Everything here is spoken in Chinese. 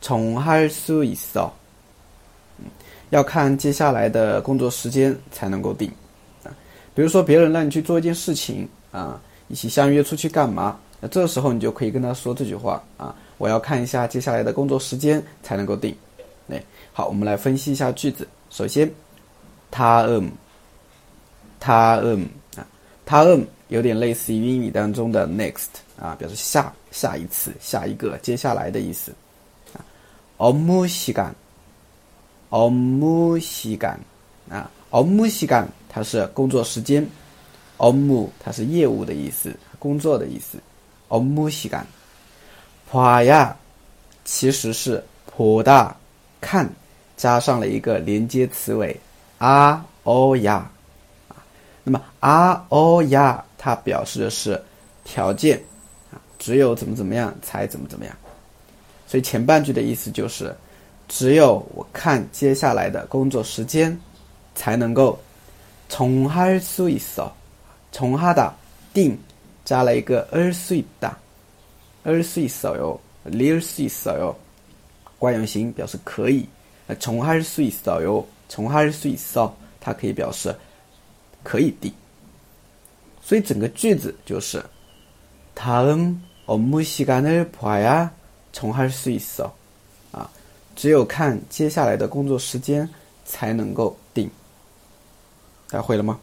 重할수있어要看接下来的工作时间才能够定啊。比如说别人让你去做一件事情啊，一起相约出去干嘛？那这时候你就可以跟他说这句话啊，我要看一下接下来的工作时间才能够定。哎，好，我们来分析一下句子。首先，他嗯，他嗯啊，他嗯有点类似于英语当中的 next 啊，表示下下一次、下一个、接下来的意思。 업무시 간， 업무시 간， 啊，업무시 간， 它是工作时间，업무它是业务的意思，工作的意思，업무시 간， 봐야其实是보다看，加上了一个连接词尾아어야啊，那么아어야它表示的是条件啊，只有怎么怎么样才怎么怎么样。 所以前半句的意思就是，只有我看接下来的工作时间，才能够从할수있 어， 从哈的定加了一个할수있 다， 할수있어 요， 할수있어 요， 惯用型表示可以，从할수있어 요， 从할수있어它可以表示可以定。所以整个句子就是다음업무시간을봐야 重할수있어啊，只有看接下来的工作时间才能够定。大家会了吗？